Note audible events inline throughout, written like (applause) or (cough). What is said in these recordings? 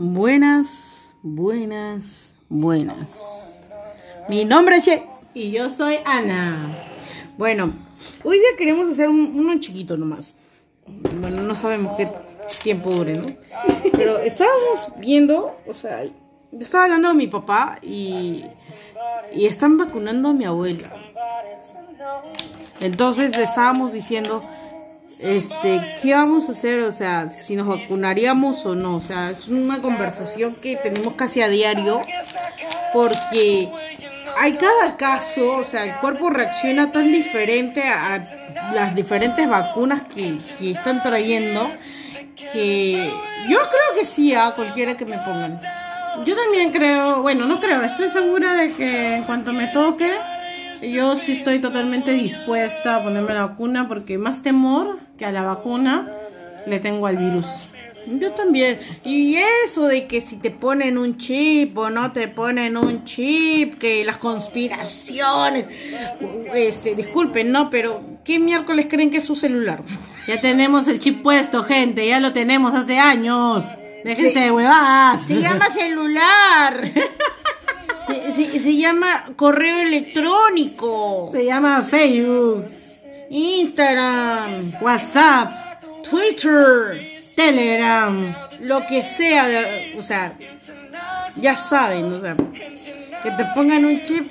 Buenas, buenas, buenas. Mi nombre es Che. Y yo soy Ana. Bueno, hoy día queremos hacer un- uno chiquito nomás. Bueno, no sabemos qué tiempo dure, ¿no? Pero estábamos viendo, o sea, estaba hablando de mi papá y, y están vacunando a mi abuela. Entonces le estábamos diciendo, este, ¿qué vamos a hacer? O sea, si nos vacunaríamos o no. O sea, es una conversación que tenemos casi a diario porque hay cada caso, o sea, el cuerpo reacciona tan diferente a, las diferentes vacunas que, que están trayendo que yo creo que sí a cualquiera que me pongan. Yo también creo, bueno, no creo, estoy segura de que en cuanto me toque, yo sí estoy totalmente dispuesta a ponerme la vacuna porque más temor que a la vacuna le tengo al virus. Yo también. Y eso de que si te ponen un chip o no te ponen un chip, que las conspiraciones. Este, disculpen, no, pero ¿qué miércoles creen que es su celular? Ya tenemos el chip puesto, gente, ya lo tenemos hace años. Déjense Sí. de huevadas. Se llama celular. (laughs) Se, se- se llama correo electrónico. Se llama Facebook, Instagram. WhatsApp, Twitter. Telegram. Lo que sea. de- o sea, ya saben, o sea, que te pongan un chip.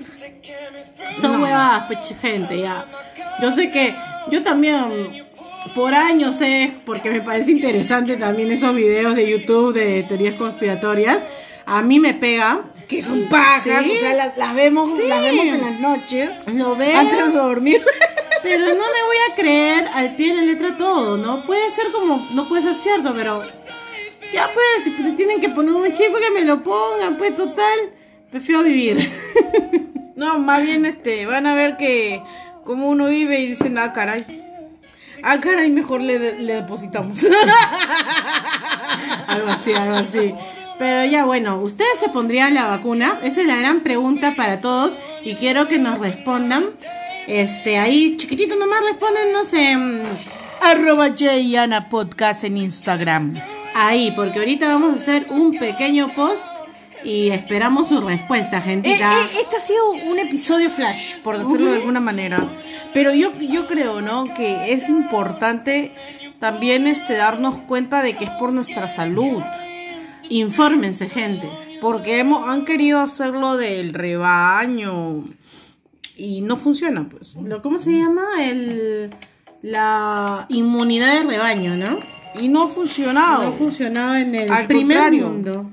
Son No. huevadas, pues, gente, ya. Yo sé que yo también por años sé, porque me parece interesante también esos videos de YouTube de teorías conspiratorias. A mí me pega. Que son pajas, Sí. o sea, las, vemos, Sí. las vemos en las noches. Lo veo. Antes de dormir. (laughs) Pero no me voy a creer al pie de letra todo, ¿no? Puede ser como, no puede ser cierto, pero ya pues, si te tienen que poner un chip que me lo pongan, pues total, prefiero vivir. (laughs) No, más bien este, van a ver que como uno vive y dicen, ah, caray. Ah, caray, mejor le, le depositamos. (laughs) algo así, algo así. Pero ya bueno, ¿ustedes se pondrían la vacuna? Esa es la gran pregunta para todos y quiero que nos respondan. Este, ahí chiquitito nomás responden, no sé, mm, Arroba Jayana Podcast en Instagram. ahí, porque ahorita vamos a hacer un pequeño post y esperamos su respuesta, Eh, gentita. eh, este ha sido un episodio flash, por decirlo de alguna manera. Pero yo, yo creo, ¿no? Que es importante también este, darnos cuenta de que es por nuestra salud. Infórmense, gente. Porque hemos, han querido hacerlo del rebaño y no funciona, pues. Lo, ¿Cómo se llama? El, la inmunidad de rebaño, ¿no? Y no ha funcionado. No funcionaba en el Al primer mundo.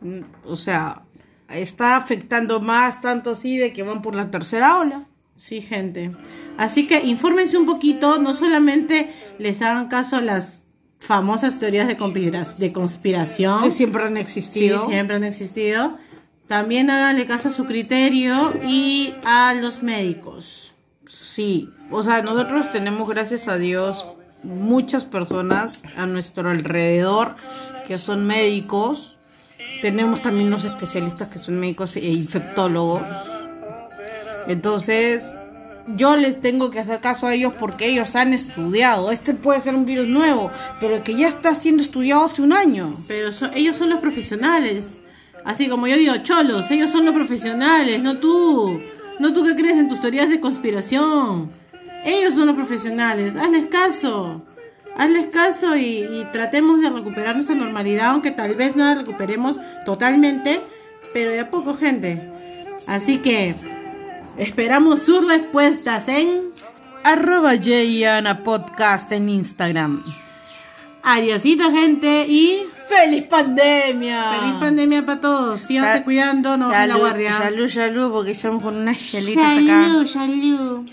Mm, O sea, está afectando más, tanto así, de que van por la tercera ola. Sí, gente. Así que infórmense un poquito, no solamente les hagan caso a las famosas teorías de, de conspiración, Que siempre han sí, existido. siempre han existido, también háganle caso a su criterio y a los médicos. Sí, o sea, nosotros tenemos, gracias a Dios, muchas personas a nuestro alrededor que son médicos. Tenemos también los especialistas que son médicos e infectólogos. Entonces, yo les tengo que hacer caso a ellos porque ellos han estudiado. Este puede ser un virus nuevo, pero el que ya está siendo estudiado hace un año. Pero so- ellos son los profesionales. Así como yo digo, cholos, ellos son los profesionales, no tú. No tú que crees en tus teorías de conspiración. Ellos son los profesionales. Hazles caso. Hazles caso y, y tratemos de recuperar nuestra normalidad, aunque tal vez no la recuperemos totalmente, pero de a poco, gente. Así que esperamos sus respuestas en Arroba Jayana Podcast en Instagram. Adiosito, gente, y ¡Feliz pandemia! feliz pandemia para todos. Síganse Sal- cuidando, no bajen la guardia. Salud, salud, porque estamos con unas chelitas acá. Salud, salud.